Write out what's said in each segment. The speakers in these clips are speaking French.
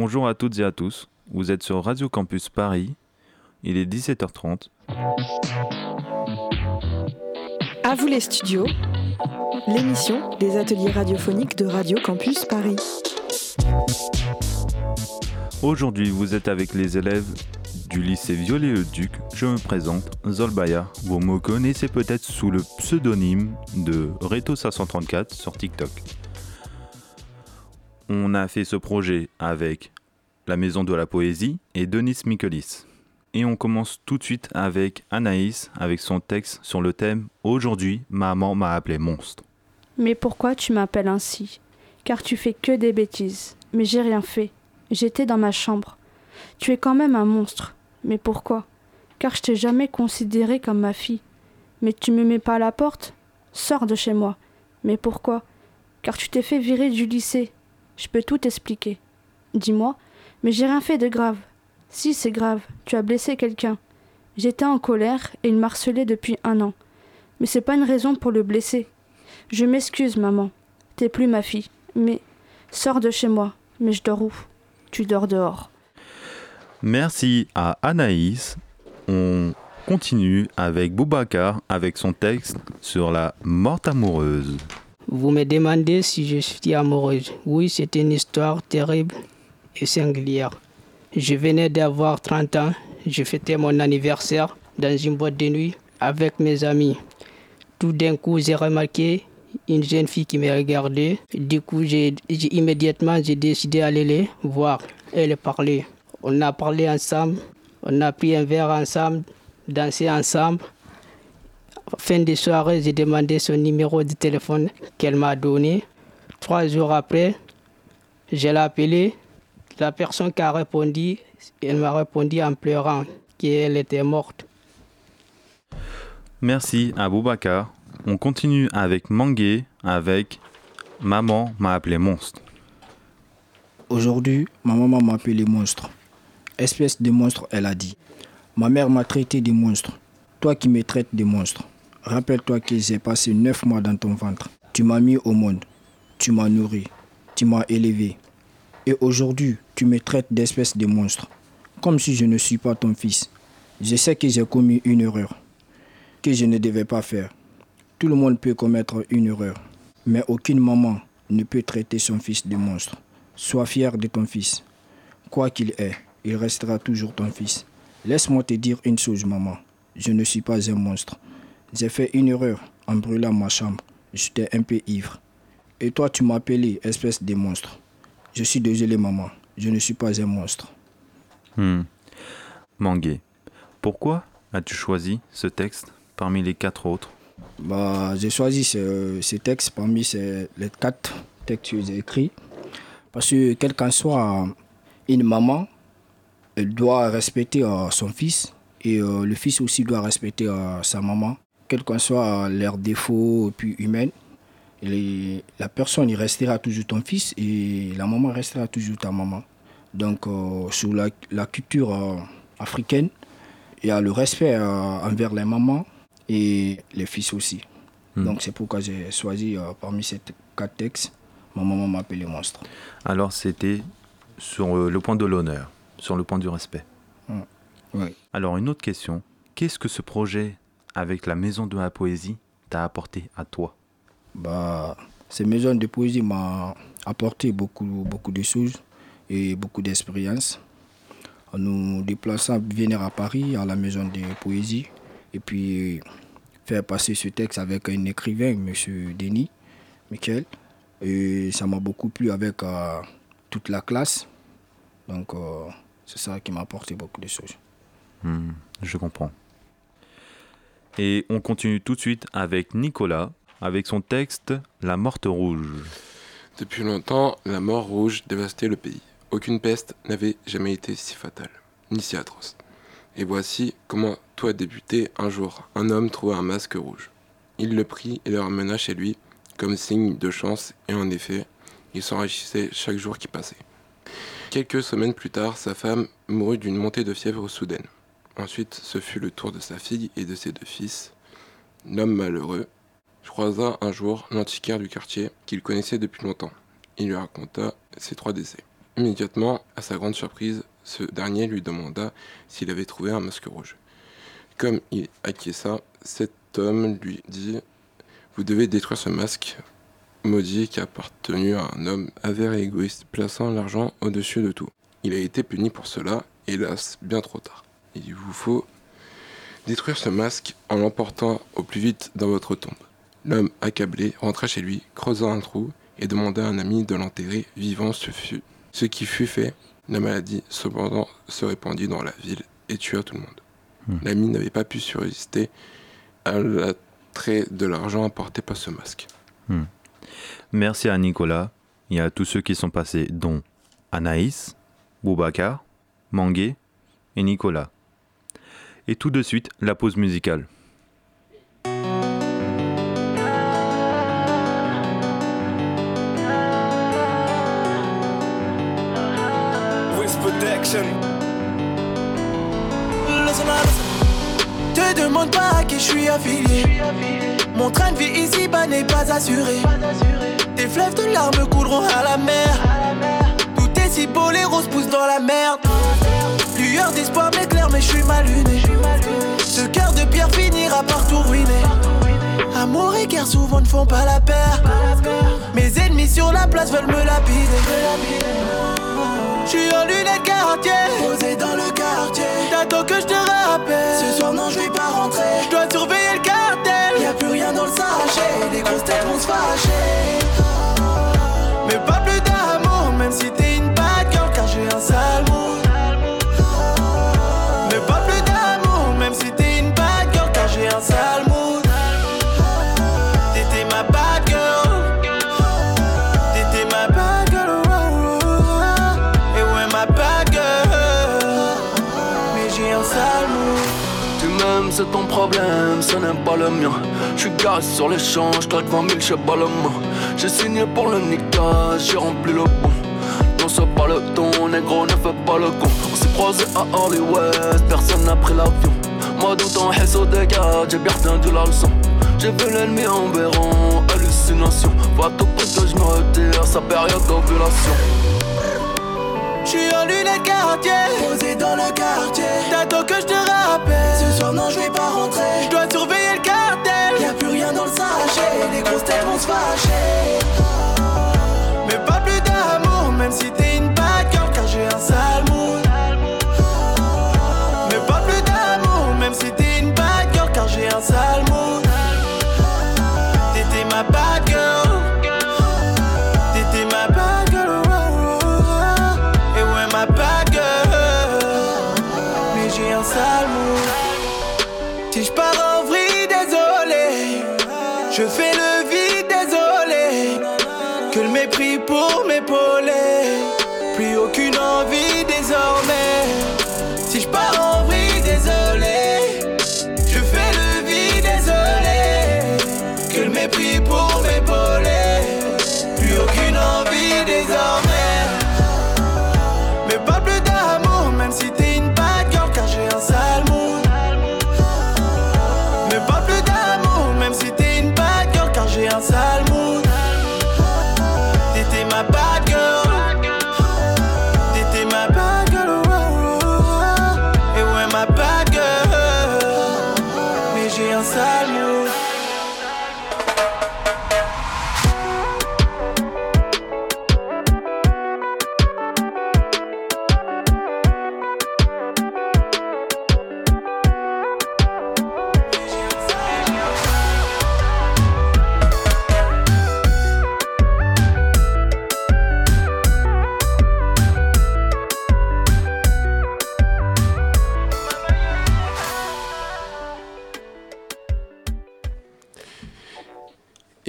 Bonjour à toutes et à tous. Vous êtes sur Radio Campus Paris. Il est 17h30. À vous les studios, l'émission des ateliers radiophoniques de Radio Campus Paris. Aujourd'hui, vous êtes avec les élèves du lycée Viollet-le-Duc. Je me présente, Zolbaya. Vous me connaissez peut-être sous le pseudonyme de Reto534 sur TikTok. On a fait ce projet avec la Maison de la Poésie et Denis Mikelis. Et on commence tout de suite avec Anaïs avec son texte sur le thème Aujourd'hui, maman m'a appelé monstre. Mais pourquoi tu m'appelles ainsi? Car tu fais que des bêtises. Mais j'ai rien fait. J'étais dans ma chambre. Tu es quand même un monstre. Mais pourquoi? Car je t'ai jamais considéré comme ma fille. Mais tu me mets pas à la porte? Sors de chez moi. Mais pourquoi? Car tu t'es fait virer du lycée. Je peux tout expliquer. Dis-moi, mais j'ai rien fait de grave. Si, c'est grave, tu as blessé quelqu'un. J'étais en colère et il m'harcelait depuis un an. Mais c'est pas une raison pour le blesser. Je m'excuse, maman. T'es plus ma fille. Mais sors de chez moi. Mais je dors où? Tu dors dehors. Merci à Anaïs. On continue avec Boubacar avec son texte sur la morte amoureuse. Vous me demandez si je suis amoureuse. Oui, c'est une histoire terrible et singulière. Je venais d'avoir 30 ans. Je fêtais mon anniversaire dans une boîte de nuit avec mes amis. Tout d'un coup, j'ai remarqué une jeune fille qui me regardait. Du coup, immédiatement, j'ai décidé d'aller les voir et les parler. On a parlé ensemble, on a pris un verre ensemble, dansé ensemble. Fin de soirée, j'ai demandé son numéro de téléphone qu'elle m'a donné. Trois jours après, je l'ai appelé. La personne qui a répondu, elle m'a répondu en pleurant qu'elle était morte. Merci à Boubacar. On continue avec Mangué avec Maman m'a appelé monstre. Aujourd'hui, ma maman m'a appelé monstre. Espèce de monstre, elle a dit. Ma mère m'a traité de monstre. Toi qui me traites de monstre. Rappelle-toi que j'ai passé neuf mois dans ton ventre. Tu m'as mis au monde. Tu m'as nourri. Tu m'as élevé. Et aujourd'hui, tu me traites d'espèce de monstre. Comme si je ne suis pas ton fils. Je sais que j'ai commis une erreur. Que je ne devais pas faire. Tout le monde peut commettre une erreur. Mais aucune maman ne peut traiter son fils de monstre. Sois fier de ton fils. Quoi qu'il est, il restera toujours ton fils. Laisse-moi te dire une chose, maman. Je ne suis pas un monstre. J'ai fait une erreur en brûlant ma chambre. J'étais un peu ivre. Et toi, tu m'as appelé espèce de monstre. Je suis désolé, maman. Je ne suis pas un monstre. Hmm. Mangué, pourquoi as-tu choisi ce texte parmi les quatre autres? Bah, J'ai choisi ce, ce, texte parmi ces, les quatre textes que j'ai écrits. Parce que, quelle qu'en soit une maman, elle doit respecter euh, son fils et euh, le fils aussi doit respecter euh, sa maman, quels qu'en soient leurs défauts puis humains. La personne il restera toujours ton fils et la maman restera toujours ta maman. Donc sur la, la culture africaine, il y a le respect envers les mamans et les fils aussi. Hmm. Donc c'est pourquoi j'ai choisi parmi ces quatre textes, ma maman m'appelait monstre. Alors c'était sur le point de l'honneur sur le point du respect. Oui. Alors une autre question, qu'est-ce que ce projet avec la maison de la poésie t'a apporté à toi bah, Cette maison de poésie m'a apporté beaucoup, beaucoup de choses et beaucoup d'expérience. En nous déplaçant, venir à Paris, à la maison de poésie, et puis faire passer ce texte avec un écrivain, M. Denis, Michael. Et ça m'a beaucoup plu avec euh, toute la classe. Donc, euh, c'est ça qui m'a apporté beaucoup de choses. Hmm, je comprends. Et on continue tout de suite avec Nicolas, avec son texte La morte rouge. Depuis longtemps, la mort rouge dévastait le pays. Aucune peste n'avait jamais été si fatale, ni si atroce. Et voici comment tout a débuté un jour. Un homme trouva un masque rouge. Il le prit et le ramena chez lui comme signe de chance, et en effet, il s'enrichissait chaque jour qui passait. Quelques semaines plus tard, sa femme mourut d'une montée de fièvre soudaine. Ensuite, ce fut le tour de sa fille et de ses deux fils. L'homme malheureux croisa un jour l'antiquaire du quartier qu'il connaissait depuis longtemps. Il lui raconta ses trois décès. Immédiatement, à sa grande surprise, ce dernier lui demanda s'il avait trouvé un masque rouge. Comme il acquiesça, cet homme lui dit Vous devez détruire ce masque maudit qui a appartenu à un homme avère et égoïste, plaçant l'argent au-dessus de tout. Il a été puni pour cela, hélas, bien trop tard. Il vous faut détruire ce masque en l'emportant au plus vite dans votre tombe. L'homme, accablé, rentra chez lui, creusa un trou et demanda à un ami de l'enterrer vivant. Ce, fut, ce qui fut fait. La maladie, cependant, se répandit dans la ville et tua tout le monde. Hmm. L'ami n'avait pas pu surrésister à l'attrait de l'argent apporté par ce masque. Merci à Nicolas et à tous ceux qui sont passés, dont Anaïs, Boubacar, Mangué et Nicolas. Et tout de suite, la pause musicale. Te demande pas à qui je suis affilié. Mon train de vie ici-bas n'est pas assuré. Tes fleuves de larmes couleront à la mer. Tout est si beau, les roses poussent dans la merde. Lueur d'espoir m'éclaire, mais je suis mal luné. Ce cœur de pierre finira par tout ruiner. Amour et guerre souvent ne font pas la paire. Mes ennemis sur la place veulent me lapider. Je suis en lunettes quartier, posé dans le quartier. T'attends que je te rappelle. Ce soir, non, je vais pas rentrer. Je dois surveiller le cartel. Y a plus rien dans le sachet. Les grosses têtes vont se fâcher. Mais pas plus d'amour, même si c'est ton problème, ce n'est pas le mien. Je suis garé sur l'échange, claque 20 000 chez Baloma. J'ai signé pour le Nika, j'ai rempli le bon. Non, c'est pas le ton, négro, ne fais pas le con. On s'est croisé à Hollywood, personne n'a pris l'avion. Moi, tout en haisse au dégât, j'ai bien retenu la leçon. J'ai vu l'ennemi en béron, hallucination. À tout prix que je me retire, sa période d'ovulation. J'suis en lunettes quartier, non, je vais pas rentrer. Je dois surveiller le cartel. Y a plus rien dans le sachet. Les grosses têtes vont se fâcher. Mais pas plus d'amour, même si t'es une bad girl, car j'ai un sale mood. Mais pas plus d'amour, même si t'es une bad girl, car j'ai un sale mood. Je fais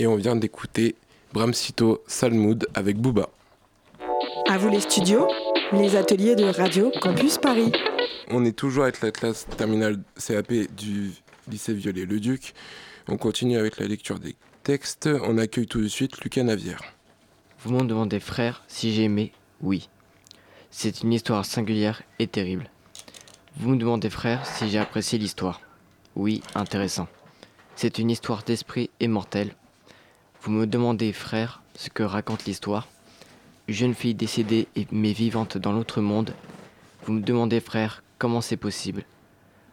Et on vient d'écouter Bramsito Salmoud avec Booba. À vous les studios, les ateliers de Radio Campus Paris. On est toujours avec la classe terminale CAP du lycée Viollet-le-Duc. On continue avec la lecture des textes. On accueille tout de suite Lucas Navière. Vous me demandez, frère, si j'ai aimé Oui. C'est une histoire singulière et terrible. Vous me demandez, frère, si j'ai apprécié l'histoire Oui, intéressant. C'est une histoire d'esprit immortel. Vous me demandez, frère, ce que raconte l'histoire jeune fille décédée mais vivante dans l'autre monde. Vous me demandez, frère, comment c'est possible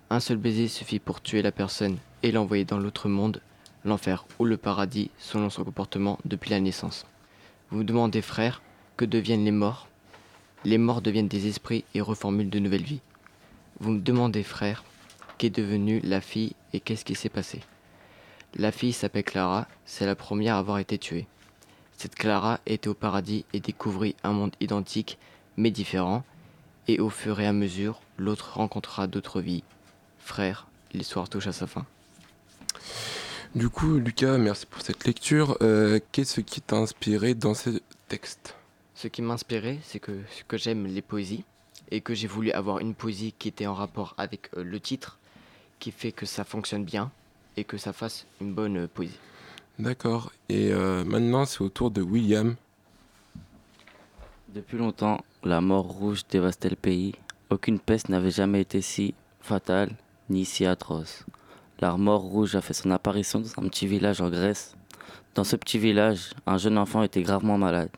Un seul baiser suffit pour tuer la personne et l'envoyer dans l'autre monde, l'enfer ou le paradis, selon son comportement depuis la naissance. Vous me demandez, frère, que deviennent les morts Les morts deviennent des esprits et reformulent de nouvelles vies. Vous me demandez, frère, qu'est devenue la fille et qu'est-ce qui s'est passé La fille s'appelle Clara, c'est la première à avoir été tuée. Cette Clara était au paradis et découvrit un monde identique mais différent, et au fur et à mesure, l'autre rencontrera d'autres vies. Frère, l'histoire touche à sa fin. Du coup, Lucas, merci pour cette lecture. Euh, Qu'est-ce qui t'a inspiré dans ce texte? Ce qui m'a inspiré, c'est que, que j'aime les poésies et que j'ai voulu avoir une poésie qui était en rapport avec euh, le titre, qui fait que ça fonctionne bien et que ça fasse une bonne euh, poésie. D'accord. Et euh, maintenant, c'est au tour de William. Depuis longtemps, la mort rouge dévastait le pays. Aucune peste n'avait jamais été si fatale ni si atroce. La mort rouge a fait son apparition dans un petit village en Grèce. Dans ce petit village, un jeune enfant était gravement malade.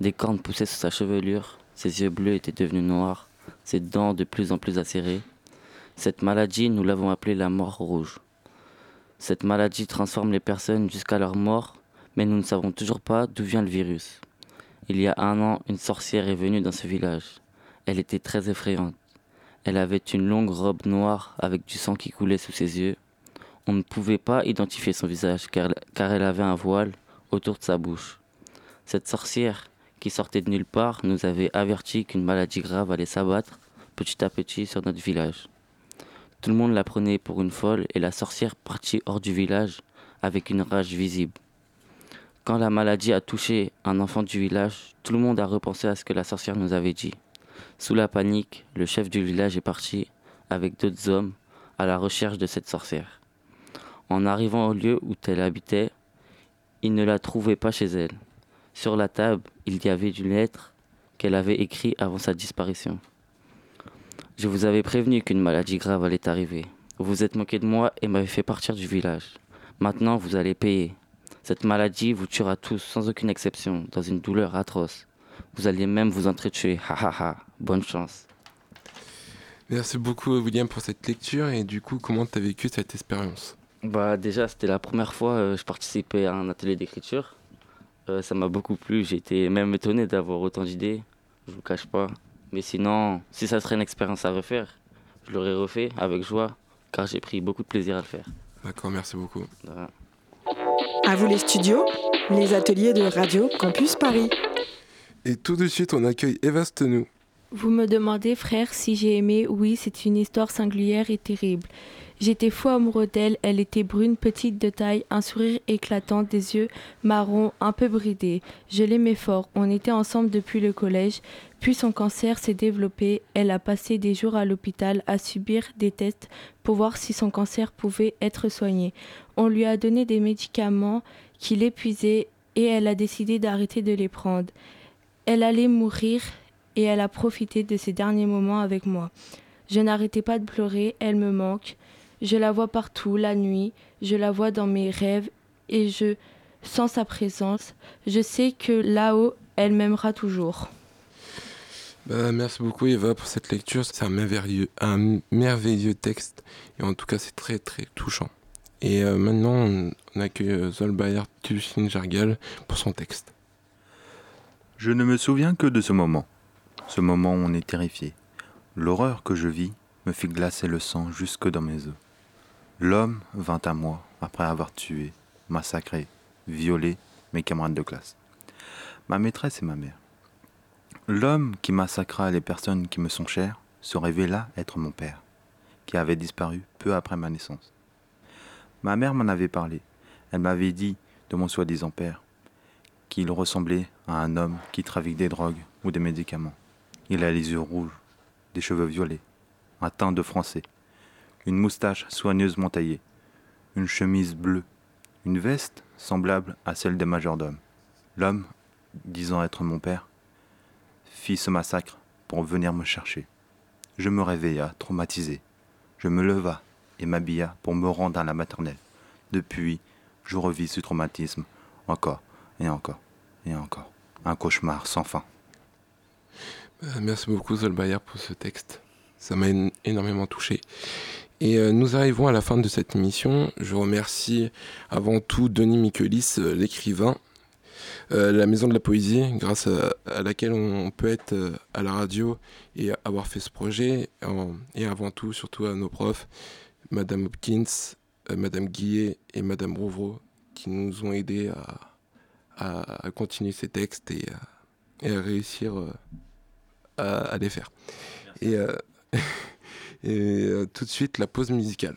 Des cornes poussaient sous sa chevelure, ses yeux bleus étaient devenus noirs, ses dents de plus en plus acérées. Cette maladie, nous l'avons appelée la mort rouge. Cette maladie transforme les personnes jusqu'à leur mort, mais nous ne savons toujours pas d'où vient le virus. Il y a un an, une sorcière est venue dans ce village. Elle était très effrayante. Elle avait une longue robe noire avec du sang qui coulait sous ses yeux. On ne pouvait pas identifier son visage car, elle avait un voile autour de sa bouche. Cette sorcière, qui sortait de nulle part, nous avait averti qu'une maladie grave allait s'abattre petit à petit sur notre village. Tout le monde la prenait pour une folle et la sorcière partit hors du village avec une rage visible. Quand la maladie a touché un enfant du village, tout le monde a repensé à ce que la sorcière nous avait dit. Sous la panique, le chef du village est parti, avec d'autres hommes, à la recherche de cette sorcière. En arrivant au lieu où elle habitait, il ne la trouvait pas chez elle. Sur la table, il y avait une lettre qu'elle avait écrite avant sa disparition. Je vous avais prévenu qu'une maladie grave allait arriver. Vous vous êtes moqué de moi et m'avez fait partir du village. Maintenant, vous allez payer. Cette maladie vous tuera tous, sans aucune exception, dans une douleur atroce. Vous alliez même vous entretuer. Ha ha ha. Bonne chance. Merci beaucoup, William, pour cette lecture. Et du coup, comment t'as vécu cette expérience? Bah déjà, c'était la première fois que je participais à un atelier d'écriture. Euh, ça m'a beaucoup plu. Été même étonné d'avoir autant d'idées. Je vous cache pas. Mais sinon, si ça serait une expérience à refaire, je l'aurais refait avec joie, car j'ai pris beaucoup de plaisir à le faire. D'accord, merci beaucoup. À vous les studios, les ateliers de Radio Campus Paris. Et tout de suite, on accueille Eva Stenou. Vous me demandez, frère, si j'ai aimé. Oui, c'est une histoire singulière et terrible. J'étais fou amoureux d'elle. Elle était brune, petite de taille, un sourire éclatant, des yeux marrons, un peu bridés. Je l'aimais fort. On était ensemble depuis le collège. Puis son cancer s'est développé. Elle a passé des jours à l'hôpital à subir des tests pour voir si son cancer pouvait être soigné. On lui a donné des médicaments qui l'épuisaient et elle a décidé d'arrêter de les prendre. Elle allait mourir et elle a profité de ses derniers moments avec moi. Je n'arrêtais pas de pleurer, elle me manque. Je la vois partout, la nuit, je la vois dans mes rêves et je sens sa présence. Je sais que là-haut, elle m'aimera toujours. Bah, merci beaucoup, Eva, pour cette lecture. C'est un merveilleux, un merveilleux texte. Et en tout cas, c'est très, très touchant. Et euh, maintenant, on, accueille euh, Zolbayer Tushin Jargal pour son texte. Je ne me souviens que de ce moment. Ce moment où on est terrifié. L'horreur que je vis me fit glacer le sang jusque dans mes os. L'homme vint à moi après avoir tué, massacré, violé mes camarades de classe. Ma maîtresse et ma mère. L'homme qui massacra les personnes qui me sont chères se révéla être mon père, qui avait disparu peu après ma naissance. Ma mère m'en avait parlé. Elle m'avait dit de mon soi-disant père qu'il ressemblait à un homme qui trafique des drogues ou des médicaments. Il a les yeux rouges, des cheveux violets, un teint de français, une moustache soigneusement taillée, une chemise bleue, une veste semblable à celle des majordomes. L'homme, disant être mon père, fit ce massacre pour venir me chercher. Je me réveilla, traumatisé. Je me leva et m'habilla pour me rendre à la maternelle. Depuis, je revis ce traumatisme encore et encore et encore. Un cauchemar sans fin. Euh, merci beaucoup Zolbayer pour ce texte. Ça m'a én- énormément touché. Et euh, nous arrivons à la fin de cette émission. Je remercie avant tout Denis Michelis, euh, l'écrivain, euh, la Maison de la Poésie, grâce à, à laquelle on peut être euh, à la radio et avoir fait ce projet. En- et avant tout, surtout à nos profs, Madame Hopkins, euh, Madame Guillet et Madame Rouvreau, qui nous ont aidés à, à- à continuer ces textes et, à- et à réussir à, les faire. Et, et tout de suite, la pause musicale.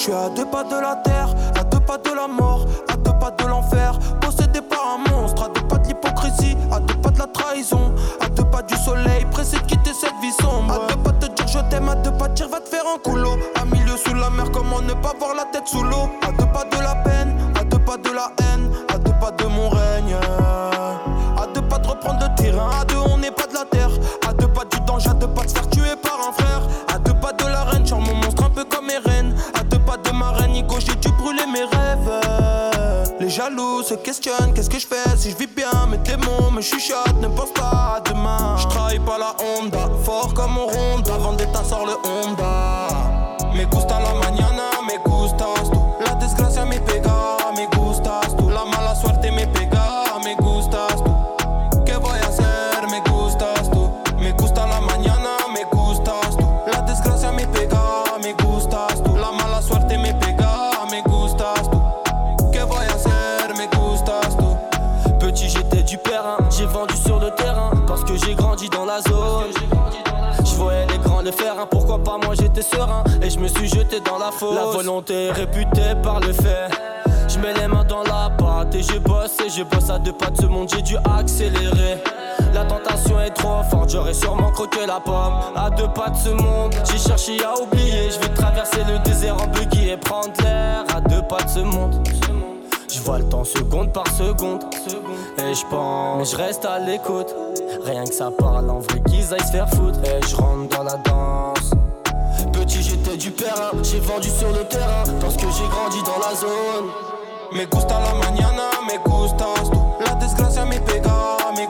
Je suis à deux pas de la terre, à deux pas de la mort, à deux pas de l'enfer, possédé par un monstre, à deux pas de l'hypocrisie, à deux pas de la trahison, à deux pas du soleil, pressé de quitter cette vie sombre. À deux pas de dire je t'aime, à deux pas de dire va te faire un coulo. À milieu sous la mer, comment ne pas voir la tête sous l'eau? À deux pas de se questionnent, qu'est-ce que je fais si je vis bien, mes démons me chuchotent, ne pense pas à demain. Je travaille pas la Honda, fort comme on ronde, la vendetta sort le Honda. Suis jeté dans la fosse. La volonté est réputée par le fait. Je mets les mains dans la pâte et je bosse Et je bosse à deux pas de ce monde, j'ai dû accélérer. La tentation est trop forte, j'aurais sûrement croqué la pomme. À deux pas de ce monde, j'ai cherché à oublier. Je vais traverser le désert en buggy et prendre l'air. À deux pas de ce monde je vois le temps seconde par seconde. Et je pense, je reste à l'écoute. Rien que ça parle en vrai qu'ils aillent se faire foutre. Et je rentre dans la danse périn, j'ai vendu sur le terrain Parce que j'ai grandi dans la zone Me gusta la mañana, me gustas. La desgracia me pega, me